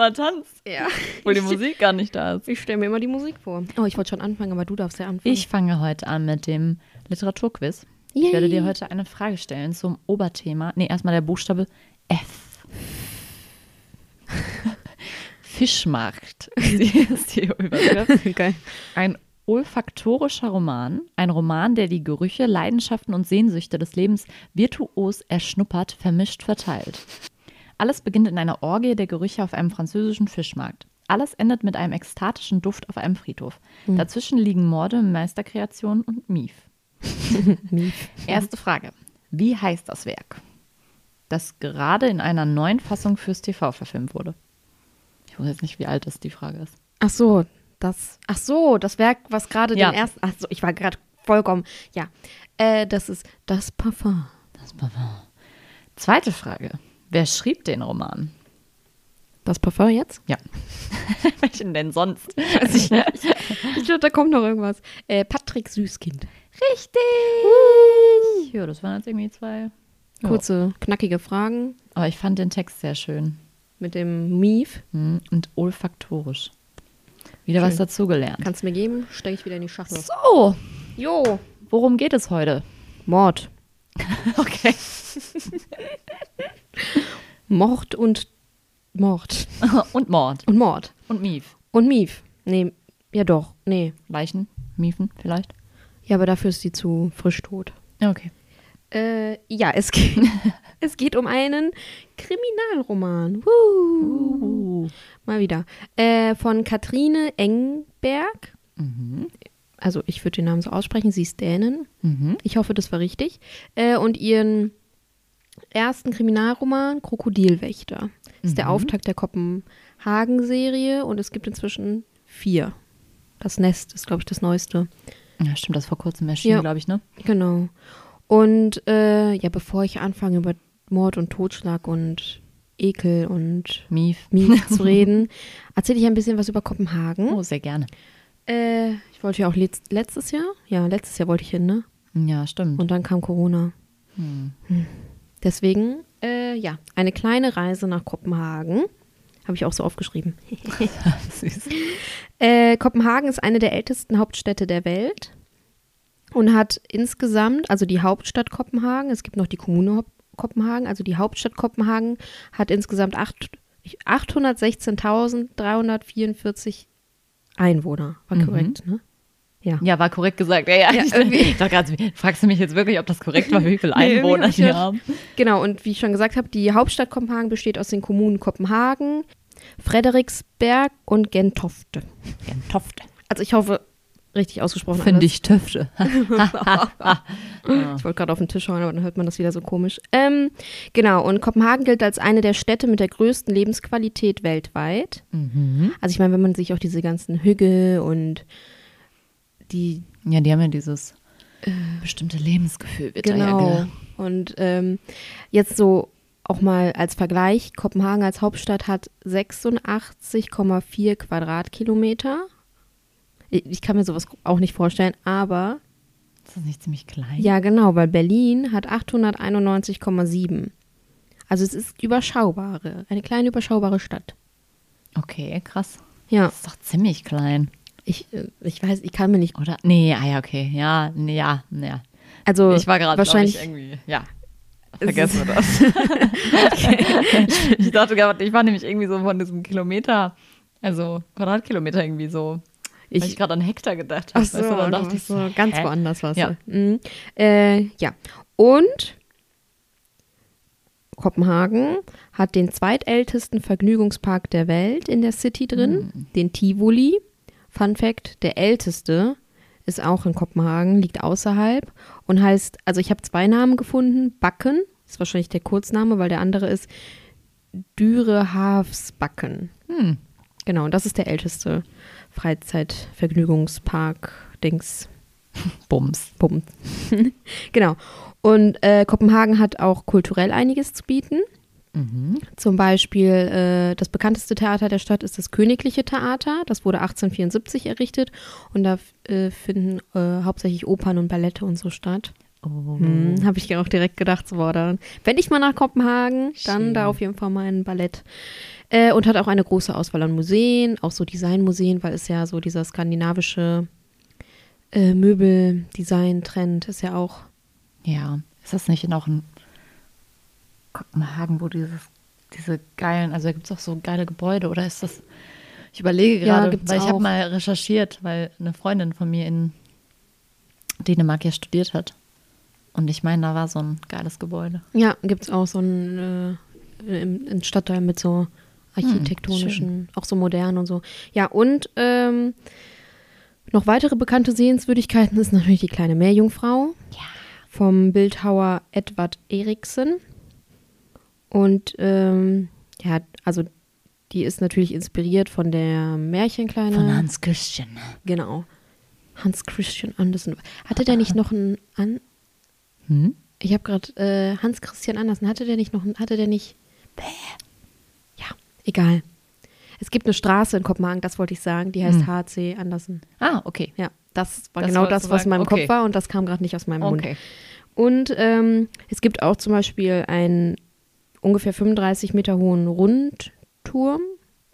Immer tanzt, Ja. obwohl die Musik gar nicht da ist. Ich stelle mir immer die Musik vor. Oh, ich wollte schon anfangen, aber du darfst ja anfangen. Ich fange heute an mit dem Literaturquiz. Ich werde dir heute eine Frage stellen zum Oberthema. Nee, erstmal der Buchstabe F. Fischmarkt ist die, Überschrift. Geil. Ein olfaktorischer Roman, ein Roman, der die Gerüche, Leidenschaften und Sehnsüchte des Lebens virtuos erschnuppert, vermischt, verteilt. Alles beginnt in einer Orgie der Gerüche auf einem französischen Fischmarkt. Alles endet mit einem ekstatischen Duft auf einem Friedhof. Dazwischen liegen Morde, Meisterkreationen und Mief. Erste Frage. Wie heißt das Werk, das gerade in einer neuen Fassung fürs TV verfilmt wurde? Ich weiß jetzt nicht, wie alt das die Frage ist. Ach so, das. Ach so, das Werk, was gerade Ja. den ersten. Ach so, ich war gerade vollkommen. Ja. Äh, das ist das Parfum. Das Parfum. Zweite Frage. Wer schrieb den Roman? Das Parfum jetzt? Ja. Welchen denn sonst? Weiß ich nicht. Ich glaube, da kommt noch irgendwas. Äh, Patrick Süßkind. Richtig! Ja, das waren jetzt irgendwie zwei. Ja. Kurze, knackige Fragen Aber ich fand den Text sehr schön. mit dem Mief. Hm, Und olfaktorisch. Wieder Schön. was dazugelernt. Kannst du mir geben? Stecke ich wieder in die Schachtel. So, Jo. worum geht es heute? Mord. Okay. Mord und Mord. Und Mord. Und Mord. Und Mief. Und Mief. Nee, ja doch. Nee. Leichen? Miefen vielleicht? Ja, aber dafür ist sie zu frisch tot. Ja, okay. Äh, ja, es geht, es geht um einen Kriminalroman. Uh. Mal wieder. Äh, von Katrine Engberg. Mhm. Also ich würde den Namen so aussprechen. Sie ist Dänin. Mhm. Ich hoffe, das war richtig. Äh, und ihren ersten Kriminalroman Krokodilwächter. Ist der Mhm. Auftakt der Kopenhagen-Serie und es gibt inzwischen vier. Das Nest ist, glaube ich, das neueste. Ja, stimmt, das vor kurzem erschienen, Ja. glaube ich, ne? Genau. Und äh, ja, bevor ich anfange über Mord und Totschlag und Ekel und Mief. Mief zu reden, erzähle ich ein bisschen was über Kopenhagen. Oh, sehr gerne. Äh, ich wollte ja auch letzt, letztes Jahr, ja, letztes Jahr wollte ich hin, ne? Ja, stimmt. Und dann kam Corona. Hm. Deswegen, äh, ja, eine kleine Reise nach Kopenhagen. Habe ich auch so aufgeschrieben. Süß. Äh, Kopenhagen ist eine der ältesten Hauptstädte der Welt und hat insgesamt, also die Hauptstadt Kopenhagen, es gibt noch die Kommune Kopenhagen, also die Hauptstadt Kopenhagen hat insgesamt acht- 816.344 Einwohner. War Mhm. korrekt, ne? Ja. Ja, war korrekt gesagt. Ja, ja. Ja, ich, irgendwie. fragst du mich jetzt wirklich, ob das korrekt war, wie viele Nee, Einwohner ich die gedacht- haben? Genau, und wie ich schon gesagt habe, die Hauptstadt Kopenhagen besteht aus den Kommunen Kopenhagen, Frederiksberg und Gentofte. Gentofte. Also ich hoffe, richtig ausgesprochen. Finde ich Töfte. Ich wollte gerade auf den Tisch hauen, aber dann hört man das wieder so komisch. Ähm, genau, und Kopenhagen gilt als eine der Städte mit der größten Lebensqualität weltweit. Mhm. Also ich meine, wenn man sich auch diese ganzen Hügel und die Ja, die haben ja dieses bestimmte Lebensgefühl, wird Genau. ja Und ähm, jetzt so auch mal als Vergleich, Kopenhagen als Hauptstadt hat 86,4 Quadratkilometer. Ich ich kann mir sowas auch nicht vorstellen, aber Ist das nicht ziemlich klein? ja genau, weil Berlin hat 891,7. Also es ist überschaubare, eine kleine überschaubare Stadt. Okay, krass. Ja, Das ist doch ziemlich klein, ich, äh, ich weiß, ich kann mir nicht, oder? Nee, ah ja, okay. Ja, nee, ja, ja. also Ich war gerade wahrscheinlich ich, irgendwie, ja. Es Vergessen wir das. ich, ich dachte gerade, ich war nämlich irgendwie so von diesem Kilometer, also Quadratkilometer irgendwie so. Ich, ich gerade an Hektar gedacht habe. Ach so, weißt du, dann dachte ich so ganz hä? woanders warst Ja. Mhm. Äh, ja. Und Kopenhagen hat den zweitältesten Vergnügungspark der Welt in der City drin, Hm. den Tivoli. Fun Fact, der älteste ist auch in Kopenhagen, liegt außerhalb und heißt, also ich habe zwei Namen gefunden, Backen, ist wahrscheinlich der Kurzname, weil der andere ist Dyrehavsbakken. Hm. Genau, und das ist der älteste Freizeitvergnügungspark-Dings. Bums. Bums. genau. Und äh, Kopenhagen hat auch kulturell einiges zu bieten. Mhm. Zum Beispiel äh, das bekannteste Theater der Stadt ist das Königliche Theater. Das wurde 1874 errichtet und da äh, finden äh, hauptsächlich Opern und Ballette und so statt. Oh. Hm, Habe ich auch direkt gedacht, so, boah, dann, wenn ich mal nach Kopenhagen, dann Schön. da auf jeden Fall mal ein Ballett. Äh, und hat auch eine große Auswahl an Museen, auch so Designmuseen, weil es ja so dieser skandinavische äh, Möbeldesign-Trend ist ja auch. Ja, ist das nicht noch ein Kopenhagen, wo dieses, diese geilen, also da gibt es auch so geile Gebäude oder ist das, ich überlege Ja, gerade, gibt's weil ich habe mal recherchiert, weil eine Freundin von mir in Dänemark ja studiert hat. Und ich meine, da war so ein geiles Gebäude. Ja, gibt es auch so ein, äh, im, ein Stadtteil mit so architektonischen, auch so modern und so. Ja, und ähm, noch weitere bekannte Sehenswürdigkeiten ist natürlich die kleine Meerjungfrau. Ja. vom Bildhauer Edward Eriksen. Und ähm, ja, also die ist natürlich inspiriert von der Märchenkleine. Von Hans Christian. Genau. Hans Christian Andersen. Hatte der nicht noch einen an? Hm? Ich habe gerade äh, Hans Christian Andersen. Hatte der nicht noch? einen- Hatte der nicht? Bäh. Ja, egal. Es gibt eine Straße in Kopenhagen, das wollte ich sagen. Die heißt Hm. HC Andersen. Ah, okay. Ja, das war Das genau das, was in meinem. Okay. Kopf war und das kam gerade nicht aus meinem Mund. Okay. Und ähm, es gibt auch zum Beispiel einen ungefähr 35 Meter hohen Rundturm.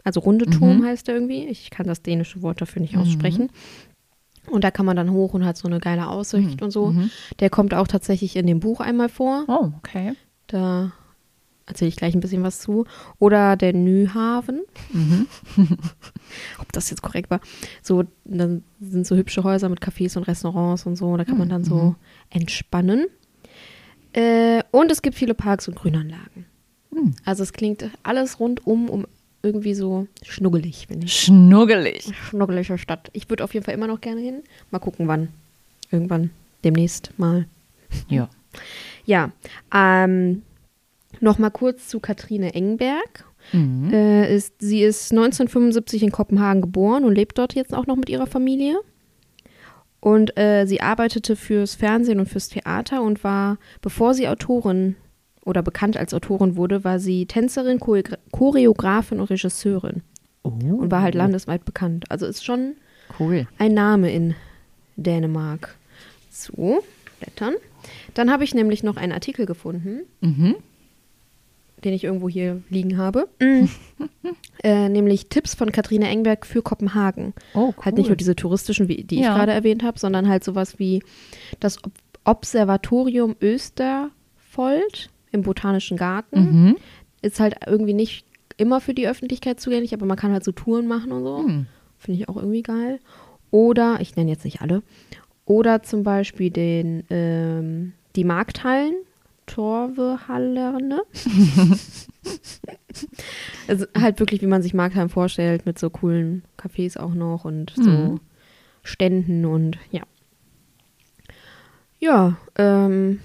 Also runde Turm Mhm. heißt der irgendwie. Ich kann das dänische Wort dafür nicht Mhm. aussprechen. Und da kann man dann hoch und hat so eine geile Aussicht und so. Mhm. Der kommt auch tatsächlich in dem Buch einmal vor. Oh, okay. Da erzähle ich gleich ein bisschen was zu. Oder der Nyhaven. Mhm. Ob das jetzt korrekt war. So, dann sind so hübsche Häuser mit Cafés und Restaurants und so. Da kann man dann so Mhm. entspannen. Äh, und es gibt viele Parks und Grünanlagen. Mhm. Also es klingt alles rundum um irgendwie so schnuggelig, finde ich. Schnuggelig. Schnuggelige Stadt. Ich würde auf jeden Fall immer noch gerne hin. Mal gucken, wann. Irgendwann. Demnächst mal. Ja. Ja, ähm, noch mal kurz zu Katrine Engberg. Mhm. Äh, ist, sie ist 1975 in Kopenhagen geboren und lebt dort jetzt auch noch mit ihrer Familie. Und äh, sie arbeitete fürs Fernsehen und fürs Theater und war, bevor sie Autorin oder bekannt als Autorin wurde, war sie Tänzerin, Choreogra- Choreografin und Regisseurin Oh. und war halt landesweit bekannt. Also ist schon Cool. ein Name in Dänemark. So, blättern. Dann habe ich nämlich noch einen Artikel gefunden, Mhm. den ich irgendwo hier liegen habe. äh, nämlich Tipps von Katharina Engberg für Kopenhagen. Oh, cool. Halt nicht nur diese touristischen, die Ja. ich gerade erwähnt habe, sondern halt sowas wie das Ob Observatorium Österfold im Botanischen Garten. Mhm. Ist halt irgendwie nicht immer für die Öffentlichkeit zugänglich, aber man kann halt so Touren machen und so. Hm. Finde ich auch irgendwie geil. Oder, ich nenne jetzt nicht alle, oder zum Beispiel den, ähm, die Markthallen, Torvehallerne. also halt wirklich, wie man sich Markthallen vorstellt, mit so coolen Cafés auch noch und so Mhm. Ständen und ja. Ja, ähm,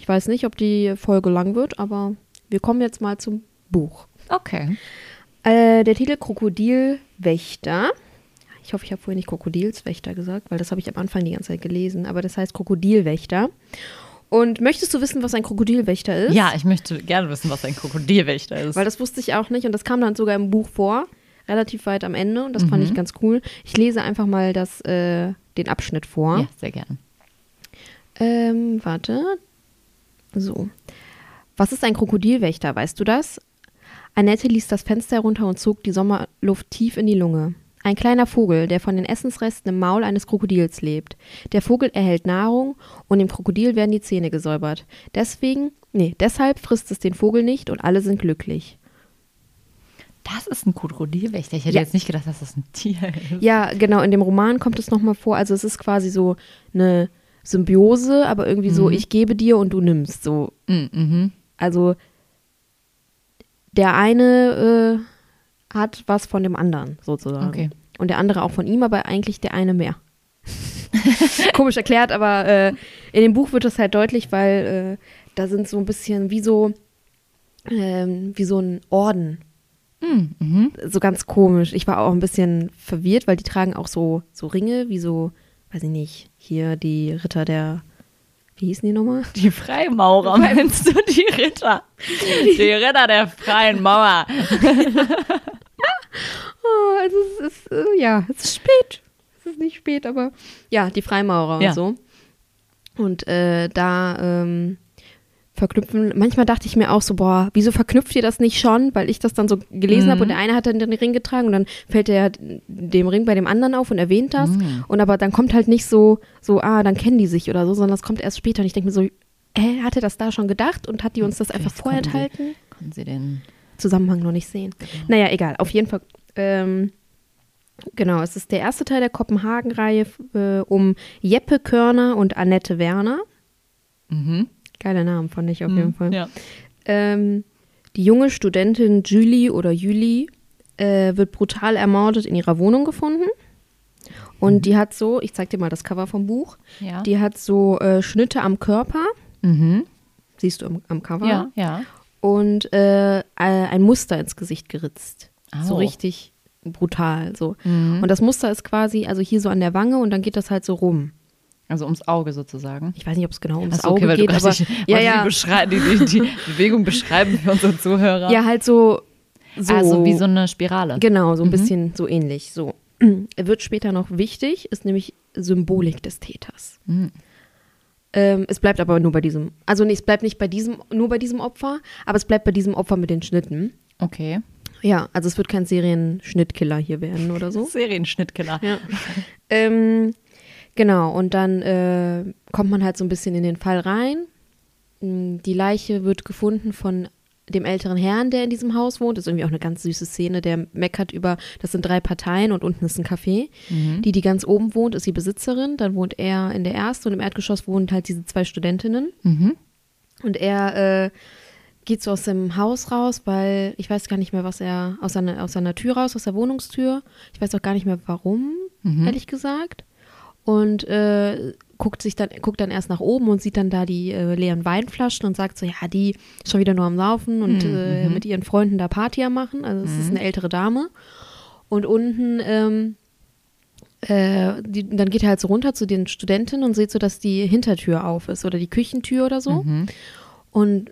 ich weiß nicht, ob die Folge lang wird, aber wir kommen jetzt mal zum Buch. Okay. Äh, der Titel Krokodilwächter. Ich hoffe, ich habe vorhin nicht Krokodilswächter gesagt, weil das habe ich am Anfang die ganze Zeit gelesen. Aber das heißt Krokodilwächter. Und möchtest du wissen, was ein Krokodilwächter ist? Ja, ich möchte gerne wissen, was ein Krokodilwächter ist. Weil das wusste ich auch nicht und das kam dann sogar im Buch vor, relativ weit am Ende und das fand Mhm. ich ganz cool. Ich lese einfach mal das, äh, den Abschnitt vor. ja, sehr gern. Ähm, warte. So. Was ist ein Krokodilwächter? Weißt du das? Annette ließ das Fenster herunter und zog die Sommerluft tief in die Lunge. Ein kleiner Vogel, der von den Essensresten im Maul eines Krokodils lebt. Der Vogel erhält Nahrung und dem Krokodil werden die Zähne gesäubert. Deswegen, nee, deshalb frisst es den Vogel nicht und alle sind glücklich. Das ist ein Krokodilwächter. Ich hätte Ja. jetzt nicht gedacht, dass das ein Tier ist. Ja, genau, in dem Roman kommt es nochmal vor. Also es ist quasi so eine Symbiose, aber irgendwie so, Mhm. ich gebe dir und du nimmst. So, Mhm. Mhm. Also der eine äh, hat was von dem anderen sozusagen. Okay. Und der andere auch von ihm, aber eigentlich der eine mehr. Komisch erklärt, aber äh, in dem Buch wird das halt deutlich, weil äh, da sind so ein bisschen wie so ähm, wie so ein Orden. Mhm. Mhm. So ganz komisch. Ich war auch ein bisschen verwirrt, weil die tragen auch so, so Ringe, wie so, weiß ich nicht, hier die Ritter der, wie hießen die nochmal? Die Freimaurer, meinst du, die Ritter? Die Ritter der freien Mauer. Oh, also es ist, äh, ja, es ist spät. Es ist nicht spät, aber ja, die Freimaurer Ja. und so. Und äh, da ähm, verknüpfen, manchmal dachte ich mir auch so, boah, wieso verknüpft ihr das nicht schon? Weil ich das dann so gelesen Mhm. habe und der eine hat dann den Ring getragen und dann fällt der dem Ring bei dem anderen auf und erwähnt das. Mhm. Und aber dann kommt halt nicht so, so, ah, dann kennen die sich oder so, sondern das kommt erst später. Und ich denke mir so, hä, hat er das da schon gedacht und hat die uns das einfach Vielleicht sie- vorenthalten? Konnten Sie den Zusammenhang noch nicht sehen. Naja, egal. Auf jeden Fall. Ähm, genau, es ist der erste Teil der Kopenhagen-Reihe äh, um Jeppe Körner und Annette Werner. Mhm. Geiler Name, fand ich auf jeden Fall. Ja. Ähm, die junge Studentin Julie oder Julie äh, wird brutal ermordet in ihrer Wohnung gefunden. Und die hat so, ich zeig dir mal das Cover vom Buch, Ja. die hat so äh, Schnitte am Körper, mhm. siehst du am, am Cover, Ja, ja. und äh, äh, ein Muster ins Gesicht geritzt. So Au. richtig brutal. So. Mhm. Und das Muster ist quasi, also hier so an der Wange und dann geht das halt so rum. Also ums Auge sozusagen. Ich weiß nicht, ob es genau ums Ach so, okay, Auge geht, aber die, ja, ja, Die, die, die, Bewegung beschreiben für unsere Zuhörer. ja, halt so, so, Also wie so eine Spirale. genau, so ein Mhm. bisschen so ähnlich. So Er wird später noch wichtig, ist nämlich Symbolik des Täters. Mhm. Ähm, es bleibt aber nur bei diesem, also nee, es bleibt nicht bei diesem, nur bei diesem Opfer, aber es bleibt bei diesem Opfer mit den Schnitten. Okay. Ja, also es wird kein Serienschnittkiller hier werden oder so. Serienschnittkiller. Ja. ähm, genau, und dann äh, kommt man halt so ein bisschen in den Fall rein. Mm, Die Leiche wird gefunden von dem älteren Herrn, der in diesem Haus wohnt. Das ist irgendwie auch eine ganz süße Szene. Der meckert über, das sind drei Parteien und unten ist ein Café. Mhm. Die, die ganz oben wohnt, ist die Besitzerin. Dann wohnt er in der ersten und im Erdgeschoss wohnen halt diese zwei Studentinnen. Mhm. Und er äh, geht so aus dem Haus raus, weil ich weiß gar nicht mehr, was er aus seiner, aus seiner Tür raus, aus der Wohnungstür. Ich weiß auch gar nicht mehr, warum, Mhm. ehrlich gesagt. Und äh, guckt sich dann, guckt dann erst nach oben und sieht dann da die äh, leeren Weinflaschen und sagt so, ja, die ist schon wieder nur am Laufen und Mhm, äh, mhm. mit ihren Freunden da Party am machen. Also es ist Mhm. eine ältere Dame. Und unten ähm, äh, die, dann geht er halt so runter zu den Studentinnen und sieht so, dass die Hintertür auf ist oder die Küchentür oder so Mhm. und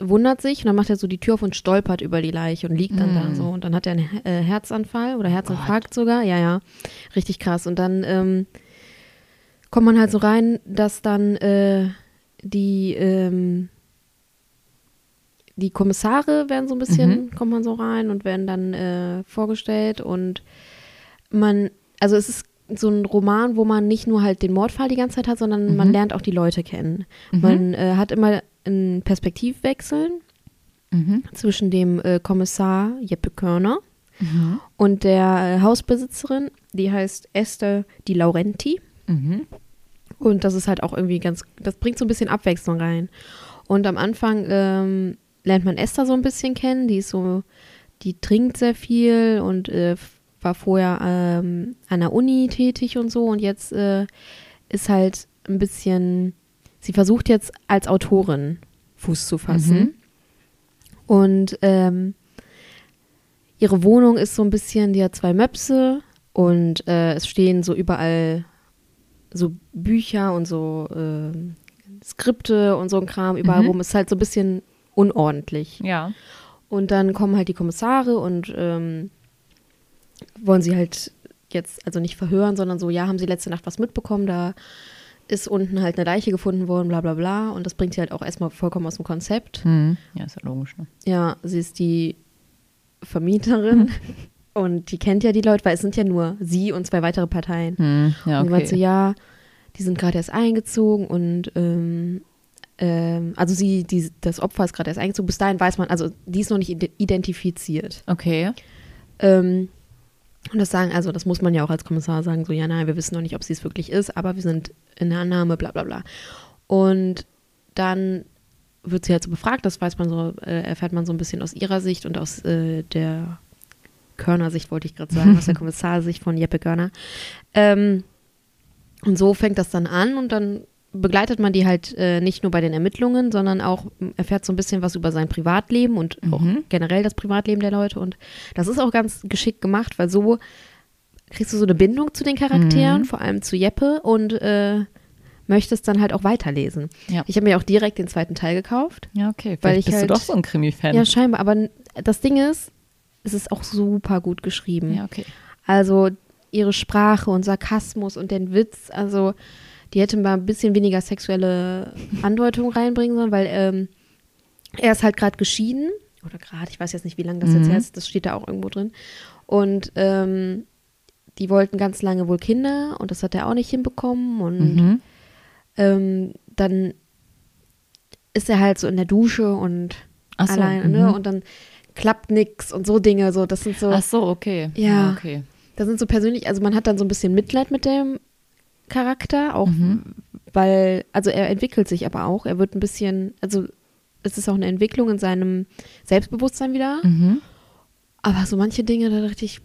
wundert sich und dann macht er so die Tür auf und stolpert über die Leiche und liegt dann da Mm. so und dann hat er einen äh, Herzanfall oder Herzinfarkt sogar, ja, ja, richtig krass und dann ähm, kommt man halt so rein, dass dann äh, die ähm, die Kommissare werden so ein bisschen, kommt man so rein und werden dann äh, vorgestellt und man, also es ist so ein Roman, wo man nicht nur halt den Mordfall die ganze Zeit hat, sondern man Mhm. lernt auch die Leute kennen. Mhm. Man äh, hat immer einen Perspektivwechsel Mhm. zwischen dem äh, Kommissar Jeppe Körner Mhm. und der äh, Hausbesitzerin, die heißt Esther Di Laurenti. Mhm. Und das ist halt auch irgendwie ganz, das bringt so ein bisschen Abwechslung rein. Und am Anfang ähm, lernt man Esther so ein bisschen kennen, die ist so, die trinkt sehr viel und äh, war vorher ähm, an der Uni tätig und so und jetzt äh, ist halt ein bisschen, sie versucht jetzt als Autorin Fuß zu fassen. Mhm. Und ähm, ihre Wohnung ist so ein bisschen, die hat zwei Möpse und äh, es stehen so überall so Bücher und so ähm, Skripte und so ein Kram überall Mhm. rum. Ist halt so ein bisschen unordentlich. Ja. Und dann kommen halt die Kommissare und ähm, wollen sie halt jetzt also nicht verhören, sondern so, ja, haben sie letzte Nacht was mitbekommen, da ist unten halt eine Leiche gefunden worden, bla bla bla. Und das bringt sie halt auch erstmal vollkommen aus dem Konzept. Mhm. Ja, ist ja logisch. Ne? Ja, sie ist die Vermieterin und die kennt ja die Leute, weil es sind ja nur sie und zwei weitere Parteien. Mhm. Ja, Und die meint so, okay. ja, die sind gerade erst eingezogen und ähm, ähm, also sie, die, das Opfer ist gerade erst eingezogen. Bis dahin weiß man, also die ist noch nicht ide- identifiziert. Okay. Ähm, und das sagen, also das muss man ja auch als Kommissar sagen, so, ja, nein, wir wissen noch nicht, ob sie es wirklich ist, aber wir sind in der Annahme, bla bla bla. Und dann wird sie halt so befragt, das weiß man so, äh, erfährt man so ein bisschen aus ihrer Sicht und aus äh, der Körner-Sicht, wollte ich gerade sagen, aus der Kommissarsicht von Jeppe Körner. Ähm, und so fängt das dann an und dann begleitet man die halt äh, nicht nur bei den Ermittlungen, sondern auch erfährt so ein bisschen was über sein Privatleben und auch Mhm. generell das Privatleben der Leute. Und das ist auch ganz geschickt gemacht, weil so kriegst du so eine Bindung zu den Charakteren, Mhm. vor allem zu Jeppe und äh, möchtest dann halt auch weiterlesen. Ja. Ich habe mir auch direkt den zweiten Teil gekauft. Ja, okay. Weil Vielleicht ich bist halt- du doch so ein Krimi-Fan. Ja, scheinbar. Aber das Ding ist, es ist auch super gut geschrieben. ja, okay. Also ihre Sprache und Sarkasmus und den Witz, also die hätte mal ein bisschen weniger sexuelle Andeutung reinbringen sollen, weil ähm, er ist halt gerade geschieden. Oder gerade, ich weiß jetzt nicht, wie lange das jetzt Mhm. her ist, das steht da auch irgendwo drin. Und ähm, die wollten ganz lange wohl Kinder und das hat er auch nicht hinbekommen. Und Mhm. ähm, dann ist er halt so in der Dusche und Ach so, alleine, mhm. ne? Und dann klappt nix und so Dinge. So, das sind so. Ach so, okay. Ja. okay. Das sind so persönlich, also man hat dann so ein bisschen Mitleid mit dem Charakter, auch Mhm. weil, also er entwickelt sich aber auch, er wird ein bisschen, also es ist auch eine Entwicklung in seinem Selbstbewusstsein wieder, Mhm. aber so manche Dinge, da dachte ich,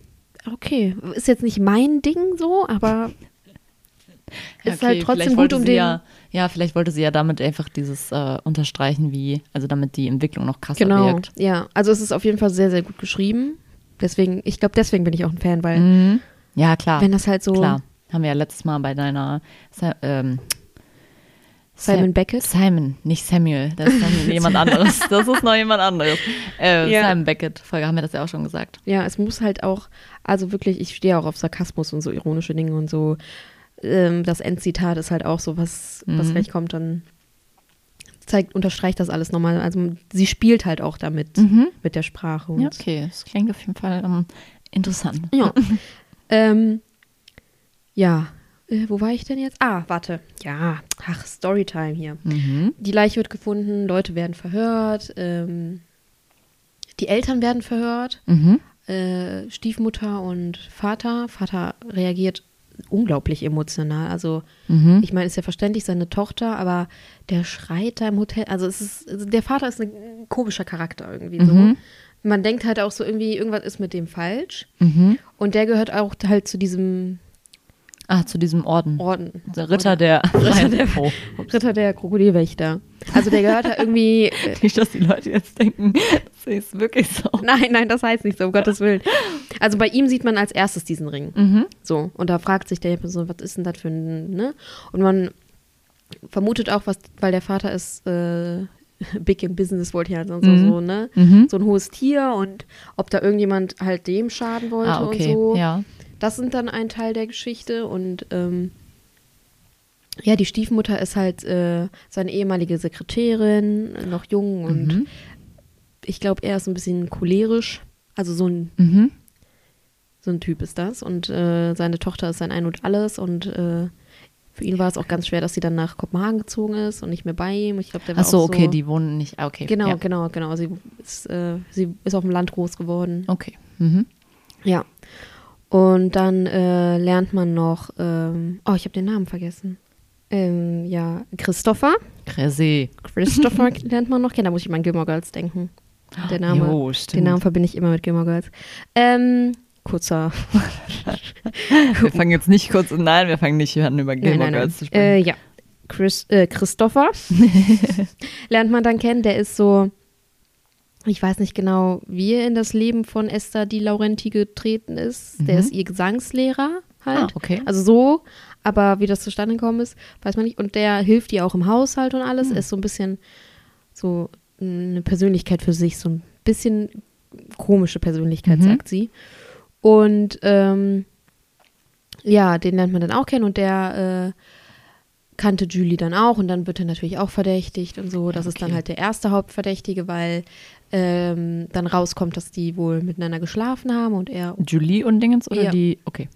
okay, ist jetzt nicht mein Ding so, aber ist Okay, halt trotzdem gut um den, Ja, ja, vielleicht wollte sie ja damit einfach dieses äh, unterstreichen, wie, also damit die Entwicklung noch krasser genau, wirkt. ja, also es ist auf jeden Fall sehr, sehr gut geschrieben, deswegen, ich glaube, deswegen bin ich auch ein Fan, weil Mhm. Ja, klar. wenn das halt so Klar. Haben wir ja letztes Mal bei deiner ähm, Simon Beckett, Simon, nicht Samuel, das ist dann jemand anderes. Das ist noch jemand anderes. Äh, Ja. Simon Beckett, Folge haben wir das ja auch schon gesagt. Ja, es muss halt auch, also wirklich, ich stehe auch auf Sarkasmus und so ironische Dinge und so. Ähm, das Endzitat ist halt auch so, was, was Mhm. gleich kommt, dann zeigt, unterstreicht das alles nochmal. Also sie spielt halt auch damit, Mhm. mit der Sprache. Ja, okay, das klingt auf jeden Fall ähm, interessant. Ja. ähm, ja. Äh, wo war ich denn jetzt? Ah, warte. Ja, ach, Storytime hier. Mhm. Die Leiche wird gefunden, Leute werden verhört, ähm, die Eltern werden verhört. Mhm. äh, Stiefmutter und Vater. Vater reagiert unglaublich emotional. Also, Mhm. ich meine, ist ja verständlich, seine Tochter, aber der schreit da im Hotel. Also, es ist, also der Vater ist ein komischer Charakter irgendwie so. Mhm. Man denkt halt auch so irgendwie, irgendwas ist mit dem falsch. Mhm. Und der gehört auch halt zu diesem Ah, zu diesem Orden. Orden. Der Ritter der, Ritter der- oh. Ritter der Krokodilwächter. Also, der gehört da irgendwie. Äh, Nicht, dass die Leute jetzt denken, das ist wirklich so. nein, nein, das heißt nicht so, um Gottes Willen. Also, bei ihm sieht man als erstes diesen Ring. Mhm. So, und da fragt sich der Person, was ist denn das für ein, ne? Und man vermutet auch, was, weil der Vater ist äh, big in business, wollte ich halt so, Mhm. so, ne? Mhm. So ein hohes Tier und ob da irgendjemand halt dem schaden wollte Ah, okay. und so. Ja. Das sind dann ein Teil der Geschichte und ähm, ja, die Stiefmutter ist halt äh, seine ehemalige Sekretärin, noch jung und Mhm. ich glaube, er ist ein bisschen cholerisch. Also so ein Mhm. so ein Typ ist das. Und äh, seine Tochter ist sein Ein und Alles. Und äh, für ihn war es auch ganz schwer, dass sie dann nach Kopenhagen gezogen ist und nicht mehr bei ihm. Ich glaube, der war Ach so, auch okay, so, die wohnen nicht. ah, Okay. Genau, Ja. genau, genau. Sie ist, äh, sie ist auf dem Land groß geworden. Okay. Mhm. Ja. Und dann äh, lernt man noch, ähm, oh, ich habe den Namen vergessen. Ähm, ja, Christopher. Cressé. Christopher lernt man noch kennen. Da muss ich mal an Gilmore Girls denken. Der Name. Jo, Den. Namen verbinde ich immer mit Gilmore Girls. Ähm, kurzer Wir fangen jetzt nicht kurz, nein, wir fangen nicht an, über Nein, Gilmore nein, nein. Girls zu sprechen. Äh, ja. Chris, äh, Christopher lernt man dann kennen. Der ist so, ich weiß nicht genau, wie er in das Leben von Esther Di Laurenti getreten ist. Der Mhm. ist ihr Gesangslehrer halt. Ah, okay. Also so, aber wie das zustande gekommen ist, weiß man nicht. Und der hilft ihr auch im Haushalt und alles. Er ist so ein bisschen so eine Persönlichkeit für sich, so ein bisschen komische Persönlichkeit, Mhm. sagt sie. Und ähm, ja, den lernt man dann auch kennen und der äh, kannte Julie dann auch und dann wird er natürlich auch verdächtigt und so. Das ist dann Okay. halt der erste Hauptverdächtige, weil ähm, dann rauskommt, dass die wohl miteinander geschlafen haben und er Julie und Dingens oder Ja. die? Okay.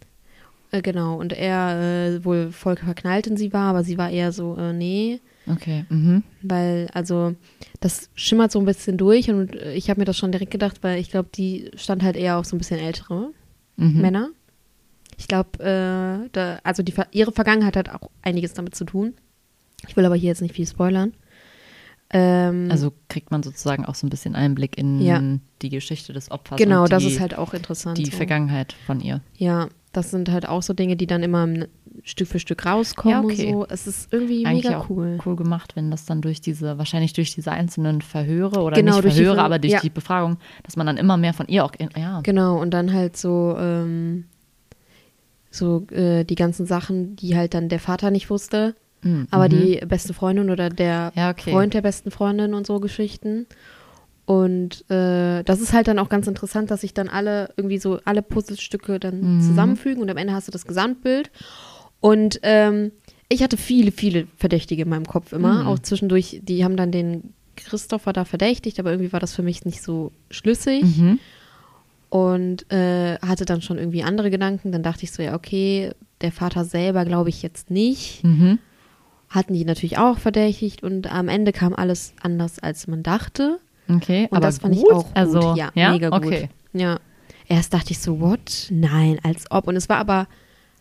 äh, genau, und er äh, wohl voll verknallt in sie war, aber sie war eher so, äh, nee, Okay. Mhm. weil, also, das schimmert so ein bisschen durch und äh, ich habe mir das schon direkt gedacht, weil ich glaube, die stand halt eher auf so ein bisschen ältere Mhm. Männer. Ich glaube, äh, da, also die, ihre Vergangenheit hat auch einiges damit zu tun. Ich will aber hier jetzt nicht viel spoilern. Ähm, Also kriegt man sozusagen auch so ein bisschen Einblick in Ja. die Geschichte des Opfers. genau, und die, das ist halt auch interessant. die so. Vergangenheit von ihr. Ja, das sind halt auch so Dinge, die dann immer im Stück für Stück rauskommen Ja, okay. und so. Es ist irgendwie Eigentlich mega cool. cool gemacht, wenn das dann durch diese, wahrscheinlich durch diese einzelnen Verhöre oder Genau, nicht Verhöre, Ver- aber durch ja. die Befragung, dass man dann immer mehr von ihr auch, in, ja. Genau, und dann halt so, ähm, so äh, die ganzen Sachen, die halt dann der Vater nicht wusste, Mhm. aber die beste Freundin oder der Ja, okay. Freund der besten Freundin und so Geschichten. Und äh, das ist halt dann auch ganz interessant, dass sich dann alle irgendwie so alle Puzzlestücke dann Mhm. zusammenfügen und am Ende hast du das Gesamtbild. Und ähm, ich hatte viele, viele Verdächtige in meinem Kopf immer. Mhm. Auch zwischendurch, die haben dann den Christopher da verdächtigt, aber irgendwie war das für mich nicht so schlüssig. Mhm. Und äh, hatte dann schon irgendwie andere Gedanken. Dann dachte ich so, ja, okay, der Vater selber glaube ich jetzt nicht. Mhm. Hatten die natürlich auch verdächtigt und am Ende kam alles anders, als man dachte. Okay, Und aber das fand gut. ich auch gut. Also, ja, ja, mega gut. Okay. Ja. Erst dachte ich so, what? Nein, als ob. Und es war aber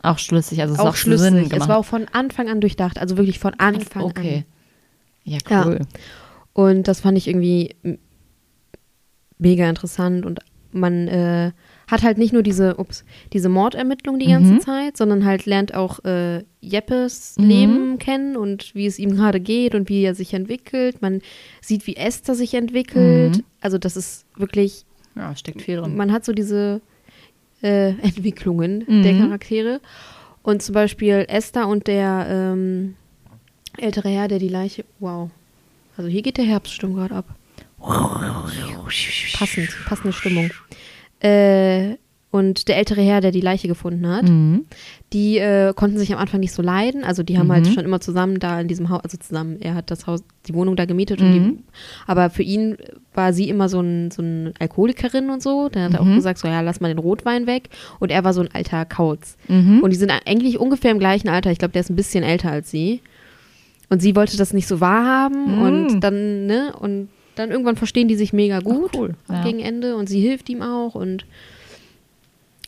Auch schlüssig, also es auch auch Sinn schlüssig. gemacht. Es war auch von Anfang an durchdacht. Also wirklich von Anfang okay. Ja, Ja. cool. an. Und das fand ich irgendwie mega interessant. Und man äh, hat halt nicht nur diese, ups, diese Mordermittlung die ganze Mhm. Zeit, sondern halt lernt auch äh, Jeppes Mhm. Leben kennen und wie es ihm gerade geht und wie er sich entwickelt. Man sieht, wie Esther sich entwickelt. Mhm. Also das ist wirklich Ja, steckt viel drin. man hat so diese äh, Entwicklungen Mhm. der Charaktere. Und zum Beispiel Esther und der ähm, ältere Herr, der die Leiche. Wow. Also hier geht der Herbststurm gerade ab. Passend, passende Stimmung. Äh, und der ältere Herr, der die Leiche gefunden hat, Mhm. die äh, konnten sich am Anfang nicht so leiden. Also die haben Mhm. halt schon immer zusammen da in diesem Haus, also zusammen, er hat das Haus, die Wohnung da gemietet und die, Mhm. aber für ihn war sie immer so ein, so ein Alkoholikerin und so. Der hat Mhm. auch gesagt, so ja, lass mal den Rotwein weg. Und er war so ein alter Kauz. Mhm. Und die sind eigentlich ungefähr im gleichen Alter. Ich glaube, der ist ein bisschen älter als sie. Und sie wollte das nicht so wahrhaben Mhm. und dann, ne, und dann irgendwann verstehen die sich mega gut Ach, cool. Ja. gegen Ende und sie hilft ihm auch und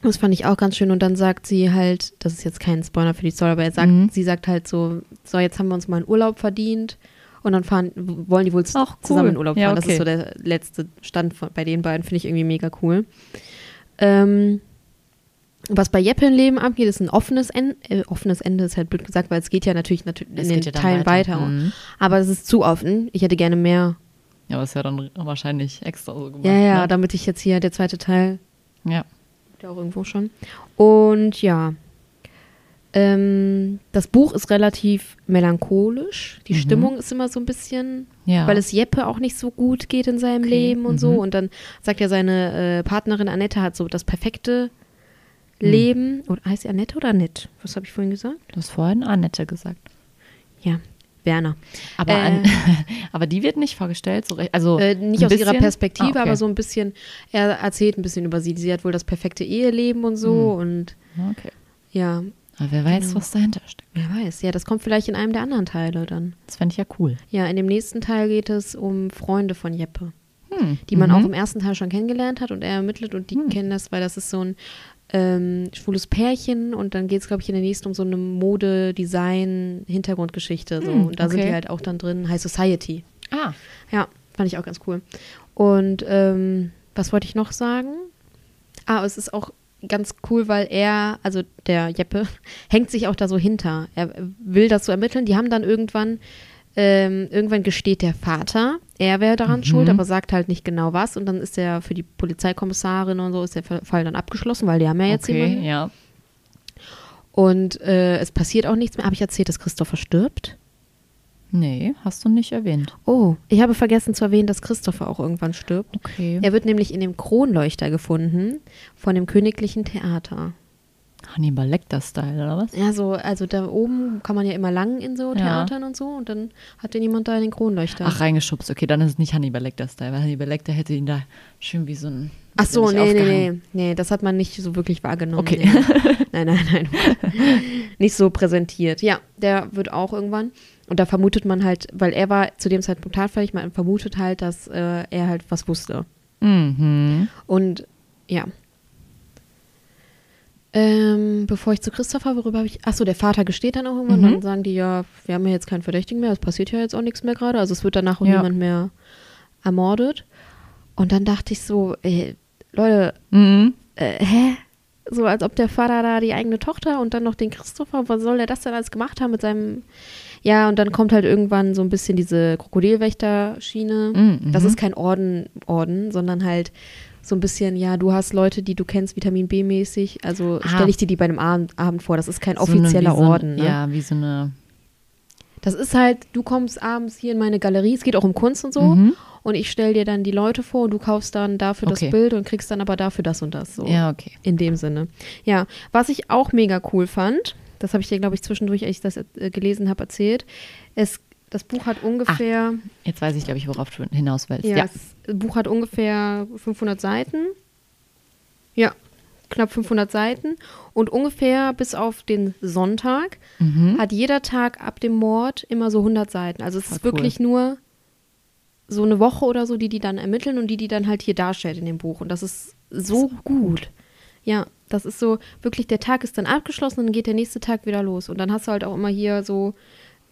das fand ich auch ganz schön. Und dann sagt sie halt, das ist jetzt kein Spoiler für die Story, aber er sagt, Mhm. sie sagt halt so, so, jetzt haben wir uns mal einen Urlaub verdient. Und dann fahren, wollen die wohl Ach, cool. zusammen in Urlaub Ja, fahren. Das okay. ist so der letzte Stand von, bei den beiden, finde ich irgendwie mega cool. Ähm, was bei Jeppe im Leben abgeht, ist ein offenes Ende. Äh, offenes Ende ist halt blöd gesagt, weil es geht ja natürlich, natürlich in den ja Teilen weiter. Mhm. Aber es ist zu offen. Ich hätte gerne mehr. Ja, aber ist ja dann wahrscheinlich extra so gemacht. Ja, ja, ne? damit ich jetzt hier der zweite Teil ja. ja auch irgendwo schon. Und ja, ähm, das Buch ist relativ melancholisch. Die Mhm. Stimmung ist immer so ein bisschen, ja. weil es Jeppe auch nicht so gut geht in seinem Okay, Leben und so. mhm. Und dann sagt ja seine äh, Partnerin Annette hat so das perfekte Mhm. Leben. Oder heißt sie Annette oder Annette? Was habe ich vorhin gesagt? Du hast vorhin Annette gesagt. Ja, Werner. Aber, Äh, an, aber die wird nicht vorgestellt, so recht. Also Äh, nicht aus ihrer bisschen? Perspektive, Ah, okay. aber so ein bisschen, er erzählt ein bisschen über sie. Sie hat wohl das perfekte Eheleben und so Mhm. und Okay. ja, Aber wer weiß, Genau. was dahinter steckt. wer weiß. Ja, das kommt vielleicht in einem der anderen Teile dann. Das fände ich ja cool. Ja, in dem nächsten Teil geht es um Freunde von Jeppe, Hm. die man Mhm. auch im ersten Teil schon kennengelernt hat und er ermittelt und die Hm. kennen das, weil das ist so ein ähm, schwules Pärchen und dann geht es, glaube ich, in der nächsten um so eine Mode-Design-Hintergrundgeschichte. So. Hm, und da sind okay. die halt auch dann drin, High Society. Ah, Ja, fand ich auch ganz cool. Und ähm, was wollte ich noch sagen? Ah, es ist auch ganz cool, weil er, also der Jeppe, hängt sich auch da so hinter. Er will das so ermitteln. Die haben dann irgendwann, ähm, irgendwann gesteht der Vater, er wäre daran Mhm. schuld, aber sagt halt nicht genau was. Und dann ist er für die Polizeikommissarin und so ist der Fall dann abgeschlossen, weil die haben ja jetzt okay, jemanden. ja. Und äh, es passiert auch nichts mehr. Habe ich erzählt, dass Christopher stirbt? Nee, hast du nicht erwähnt. Oh, ich habe vergessen zu erwähnen, dass Christopher auch irgendwann stirbt. Okay. Er wird nämlich in dem Kronleuchter gefunden von dem Königlichen Theater. Hannibal Lecter-Style, oder was? Ja, so, also da oben kann man ja immer lang in so Ja. Theatern und so und dann hat den jemand da in den Kronleuchter. Ach, reingeschubst. Okay, dann ist es nicht Hannibal Lecter-Style, weil Hannibal Lecter hätte ihn da schön wie so ein. Ach so, nee, nee, nee, nee, das hat man nicht so wirklich wahrgenommen. Okay. Nee. Nein, nein, nein. nicht so präsentiert. Ja, der wird auch irgendwann. Und da vermutet man halt, weil er war zu dem Zeitpunkt tatfällig, man vermutet halt, dass äh, er halt was wusste. Mhm. Und ja. Ähm, bevor ich zu Christopher, worüber habe ich. Achso, der Vater gesteht dann auch irgendwann. Mhm. Dann sagen die ja, wir haben ja jetzt keinen Verdächtigen mehr, es passiert ja jetzt auch nichts mehr gerade. Also es wird danach auch Ja. niemand mehr ermordet. Und dann dachte ich so, ey, Leute, Mhm. äh, hä? so als ob der Vater da die eigene Tochter und dann noch den Christopher, was soll der das denn alles gemacht haben mit seinem. Ja, und dann kommt halt irgendwann so ein bisschen diese Krokodilwächter-Schiene. Mm, Das mhm. ist kein Orden, Orden, sondern halt so ein bisschen, ja, du hast Leute, die du kennst, Vitamin B-mäßig. Also Ah. stelle ich dir die bei einem Abend, Abend vor. Das ist kein So eine- offizieller so, Orden. Ne? Ja, wie so eine. Das ist halt, du kommst abends hier in meine Galerie, es geht auch um Kunst und so. Mhm. Und ich stelle dir dann die Leute vor und du kaufst dann dafür Okay. das Bild und kriegst dann aber dafür das und das. So. Ja, okay. In dem Sinne. Ja, was ich auch mega cool fand, das habe ich dir, glaube ich, zwischendurch, als ich das äh, gelesen habe, erzählt. Es, das Buch hat ungefähr, Jetzt weiß ich, glaube ich, worauf du hinaus willst. ja, Ja. das Buch hat ungefähr 500 Seiten. Ja, knapp 500 Seiten. Und ungefähr bis auf den Sonntag Mhm. hat jeder Tag ab dem Mord immer so 100 Seiten. Also es Voll ist wirklich nur so eine Woche oder so, die die dann ermitteln und die die dann halt hier darstellt in dem Buch. Und das ist so gut. Ja, das ist so, wirklich, der Tag ist dann abgeschlossen und dann geht der nächste Tag wieder los. Und dann hast du halt auch immer hier so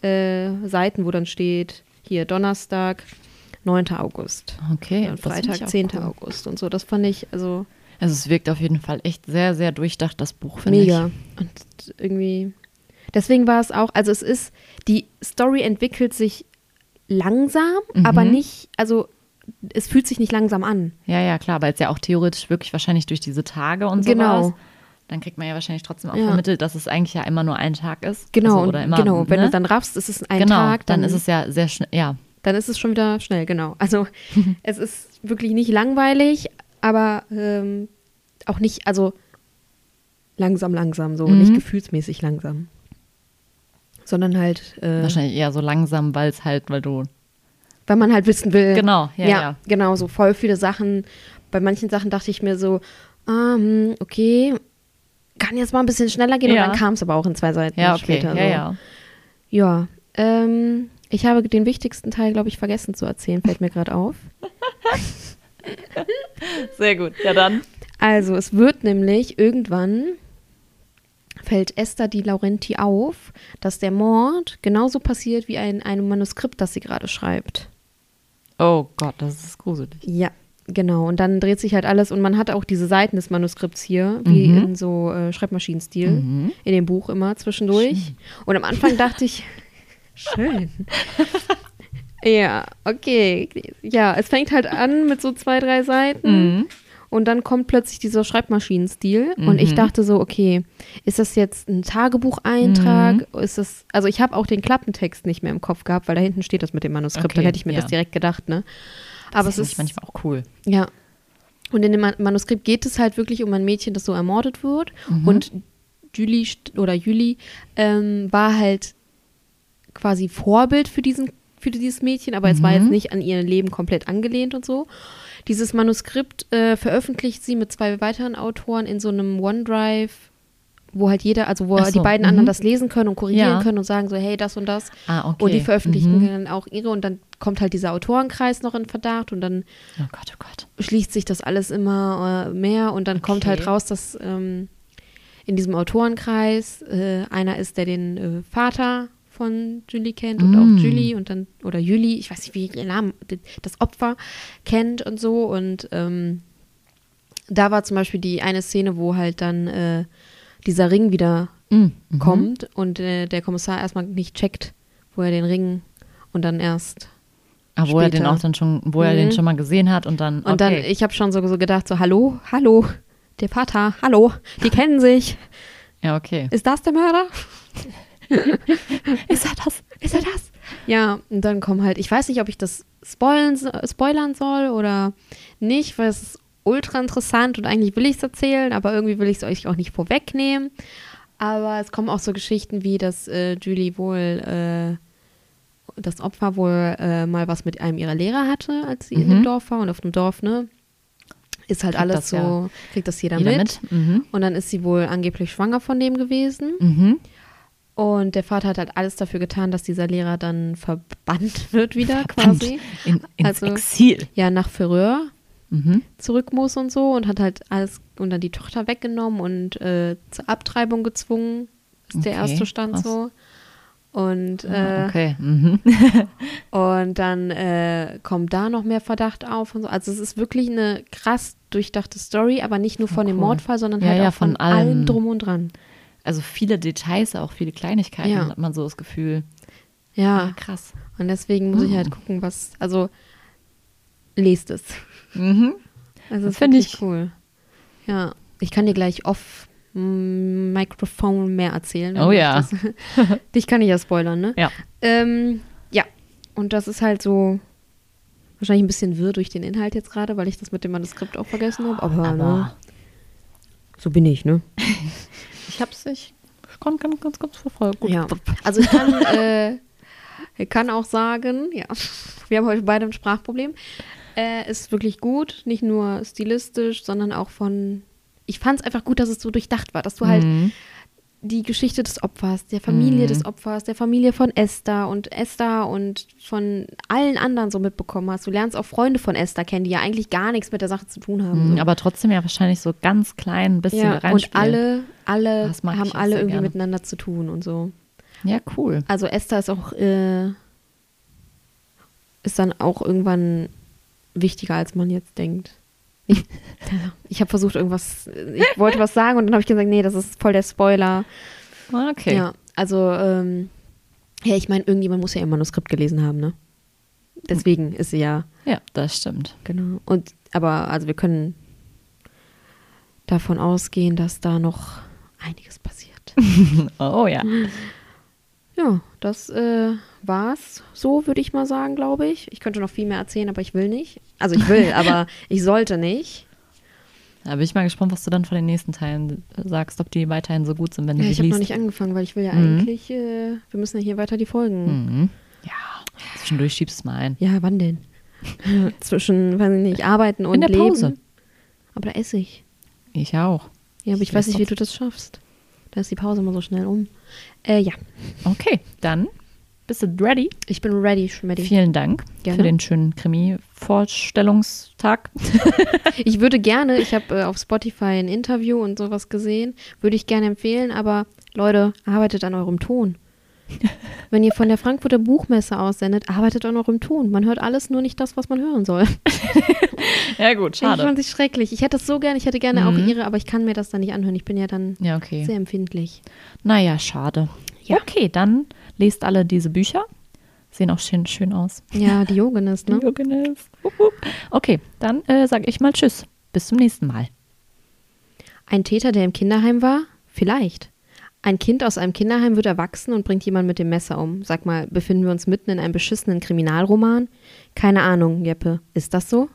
äh, Seiten, wo dann steht, hier Donnerstag, 9. August. Okay, und ich Freitag, auch 10. cool. August und so. Das fand ich, also Also es wirkt auf jeden Fall echt sehr, sehr durchdacht, das Buch, finde mega. Und irgendwie, deswegen war es auch, also es ist, die Story entwickelt sich langsam, Mhm. aber nicht, also es fühlt sich nicht langsam an. ich. Ja, ja, klar, weil es ja auch theoretisch wirklich wahrscheinlich durch diese Tage und Genau. sowas. Dann kriegt man ja wahrscheinlich trotzdem auch Ja. vermittelt, dass es eigentlich ja immer nur ein Tag ist. Genau, also, oder immer, genau. Wenn ne? du dann raffst, ist es ein genau, Tag, dann, ist es ja sehr schnell, ja. dann ist es schon wieder schnell, genau. Also es ist wirklich nicht langweilig, aber ähm, auch nicht, also langsam, langsam, so Mhm. nicht gefühlsmäßig langsam. Sondern halt, äh, Wahrscheinlich eher so langsam, weil es halt, weil du. weil man halt wissen will. Genau, ja, ja. genau, so voll viele Sachen. Bei manchen Sachen dachte ich mir so, ah, okay, kann jetzt mal ein bisschen schneller gehen Ja. und dann kam es aber auch in zwei Seiten Ja, okay, später. ja, so. ja. Ja, ähm, ich habe den wichtigsten Teil, glaube ich, vergessen zu erzählen, fällt mir gerade auf. Sehr gut. Ja, dann. Also, es wird nämlich irgendwann fällt Esther Di Laurenti auf, dass der Mord genauso passiert wie ein, einem Manuskript, das sie gerade schreibt. Oh Gott, das ist gruselig. Ja, genau. Und dann dreht sich halt alles und man hat auch diese Seiten des Manuskripts hier, wie Mhm. in so äh, Schreibmaschinenstil, Mhm. in dem Buch immer zwischendurch. Und am Anfang dachte ich, schön. ja, okay. Ja, es fängt halt an mit so zwei, drei Seiten. Mhm. Und dann kommt plötzlich dieser Schreibmaschinenstil. Und ich Mhm. dachte so, okay, ist das jetzt ein Tagebucheintrag? Mhm. Ist das, also ich habe auch den Klappentext nicht mehr im Kopf gehabt, weil da hinten steht das mit dem Manuskript. Dann Okay, hätte ich mir ja. das direkt gedacht, ne? Aber Aber das es ist ist, manchmal auch cool. ja. Und in dem Ma- Manuskript geht es halt wirklich um ein Mädchen, das so ermordet wird. Mhm. Und Julie oder Julie ähm, war halt quasi Vorbild für diesen für dieses Mädchen, aber es war Mhm. jetzt nicht an ihr Leben komplett angelehnt und so. Dieses Manuskript äh, veröffentlicht sie mit zwei weiteren Autoren in so einem OneDrive, wo halt jeder, also wo so, die beiden mhm. anderen das lesen können und korrigieren Ja. können und sagen so, hey, das und das. Ah, okay. Und die veröffentlichen Mhm. dann auch ihre und dann kommt halt dieser Autorenkreis noch in Verdacht und dann Oh Gott, oh Gott. schließt sich das alles immer äh, mehr und dann kommt halt Okay. raus, dass ähm, in diesem Autorenkreis äh, einer ist, der den äh, Vater von Julie kennt und Mm. auch Julie und dann, oder Julie, ich weiß nicht, wie ihr Name, das Opfer kennt und so und ähm, da war zum Beispiel die eine Szene, wo halt dann äh, dieser Ring wieder Mhm. Mhm. kommt und äh, der Kommissar erstmal nicht checkt, wo er den Ring und dann erst Ah, wo er den später. auch dann schon, wo er den Mhm. schon mal gesehen hat und dann. Und dann, okay. ich habe schon so, so gedacht, so, hallo, hallo, der Vater, hallo, die kennen sich. Ja, okay. Ist das der Mörder? Ist er das? Ist er das? Ja, und dann kommen halt, ich weiß nicht, ob ich das spoilen, so- spoilern soll oder nicht, weil es ist ultra interessant und eigentlich will ich es erzählen, aber irgendwie will ich es euch auch nicht vorwegnehmen. Aber es kommen auch so Geschichten wie, dass äh, Julie wohl, äh, das Opfer wohl äh, mal was mit einem ihrer Lehrer hatte, als sie in dem Mhm. Dorf war. Und auf dem Dorf, ne, ist halt Kriegt alles das so, ja kriegt das jeder, Jeder mit. mit? Mhm. Und dann ist sie wohl angeblich schwanger von dem gewesen. Mhm. Und der Vater hat halt alles dafür getan, dass dieser Lehrer dann verbannt wird wieder quasi. In, ins Also- Exil. Ja, nach Ferreur Mhm. zurück muss und so und hat halt alles und dann die Tochter weggenommen und äh, zur Abtreibung gezwungen. Ist der Okay, erste Stand krass. so. Und, Ah, äh, okay. Mhm. und dann äh, kommt da noch mehr Verdacht auf und so. Also es ist wirklich eine krass durchdachte Story, aber nicht nur von dem cool. Mordfall, sondern Ja, halt ja, auch von, von allem. allem drum und dran. Also viele Details, auch viele Kleinigkeiten, Ja. hat man so das Gefühl. Ja, krass. und deswegen muss ich halt gucken, was, also lest es. Mhm. Also Das finde ich- cool. Ja, ich kann dir gleich off mm, Mikrofon mehr erzählen. Oh ja. Dich kann ich ja spoilern, ne? Ja. Ähm, ja, und das ist halt so wahrscheinlich ein bisschen wirr durch den Inhalt jetzt gerade, weil ich das mit dem Manuskript auch vergessen habe. Aber, ne, Aber so bin ich, ne? ich hab's, ich konnte ganz, ganz, ganz verfolgen. Gut. Ja. Also ich kann, äh, ich kann auch sagen, ja, wir haben heute beide ein Sprachproblem. Äh, ist wirklich gut, nicht nur stilistisch, sondern auch von. Ich fand es einfach gut, dass es so durchdacht war, dass du halt Mhm. die Geschichte des Opfers, der Familie Mhm. des Opfers, der Familie von Esther und Esther und von allen anderen so mitbekommen hast. Du lernst auch Freunde von Esther kennen, die ja eigentlich gar nichts mit der Sache zu tun haben. Mhm. Aber trotzdem ja wahrscheinlich so ganz klein ein bisschen ja, reinspielen. und alle, alle haben alle irgendwie gerne. miteinander zu tun und so. Ja, cool. Also Esther ist auch äh, ist dann auch irgendwann wichtiger, als man jetzt denkt. Ich, ich habe versucht, irgendwas, ich wollte was sagen und dann habe ich gesagt, nee, das ist voll der Spoiler. Okay. Ja, also, ähm, ja, ich meine, irgendjemand muss ja ihr Manuskript gelesen haben, ne? Deswegen ist sie ja, ja, das stimmt. genau. Und, aber, also wir können davon ausgehen, dass da noch einiges passiert. Oh ja. Ja, das äh, war's so, würde ich mal sagen, glaube ich. Ich könnte noch viel mehr erzählen, aber ich will nicht. Also ich will, aber ich sollte nicht. Da bin ich mal gespannt, was du dann von den nächsten Teilen sagst, ob die weiterhin so gut sind, wenn Ja, du ich die habe noch liest. nicht angefangen, weil ich will ja Mhm. eigentlich, äh, wir müssen ja hier weiter die Folgen. Mhm. Ja, zwischendurch schiebst du es mal ein. Ja, wann denn? Zwischen, weiß ich nicht, arbeiten und der leben. Pause. Aber da esse ich. Ich auch. Ja, aber ich, Ich weiß nicht, wie du das schaffst. Da ist die Pause immer so schnell um. Äh, ja, Okay, dann bist du ready. ich bin ready, Schmeddy. Vielen Dank Gerne. für den schönen Krimi-Vorstellungstag. Ich würde gerne, ich habe äh, auf Spotify ein Interview und sowas gesehen, würde ich gerne empfehlen, aber Leute, arbeitet an eurem Ton. Wenn ihr von der Frankfurter Buchmesse aussendet, arbeitet an eurem Ton. Man hört alles, nur nicht das, was man hören soll. Ja, gut, Ich fand sich schrecklich. Ich hätte es so gerne, ich hätte gerne auch Mhm. ihre, aber ich kann mir das dann nicht anhören. Ich bin ja dann Ja, okay. sehr empfindlich. Naja, schade. Ja. Okay, dann lest alle diese Bücher. Sehen auch schön, schön aus. Ja, Diogenes, ne? Diogenes. Okay, dann äh, sage ich mal Tschüss. Bis zum nächsten Mal. Ein Täter, der im Kinderheim war? Vielleicht. Ein Kind aus einem Kinderheim wird erwachsen und bringt jemanden mit dem Messer um. Sag mal, befinden wir uns mitten in einem beschissenen Kriminalroman? Keine Ahnung, Jeppe. Ist das so?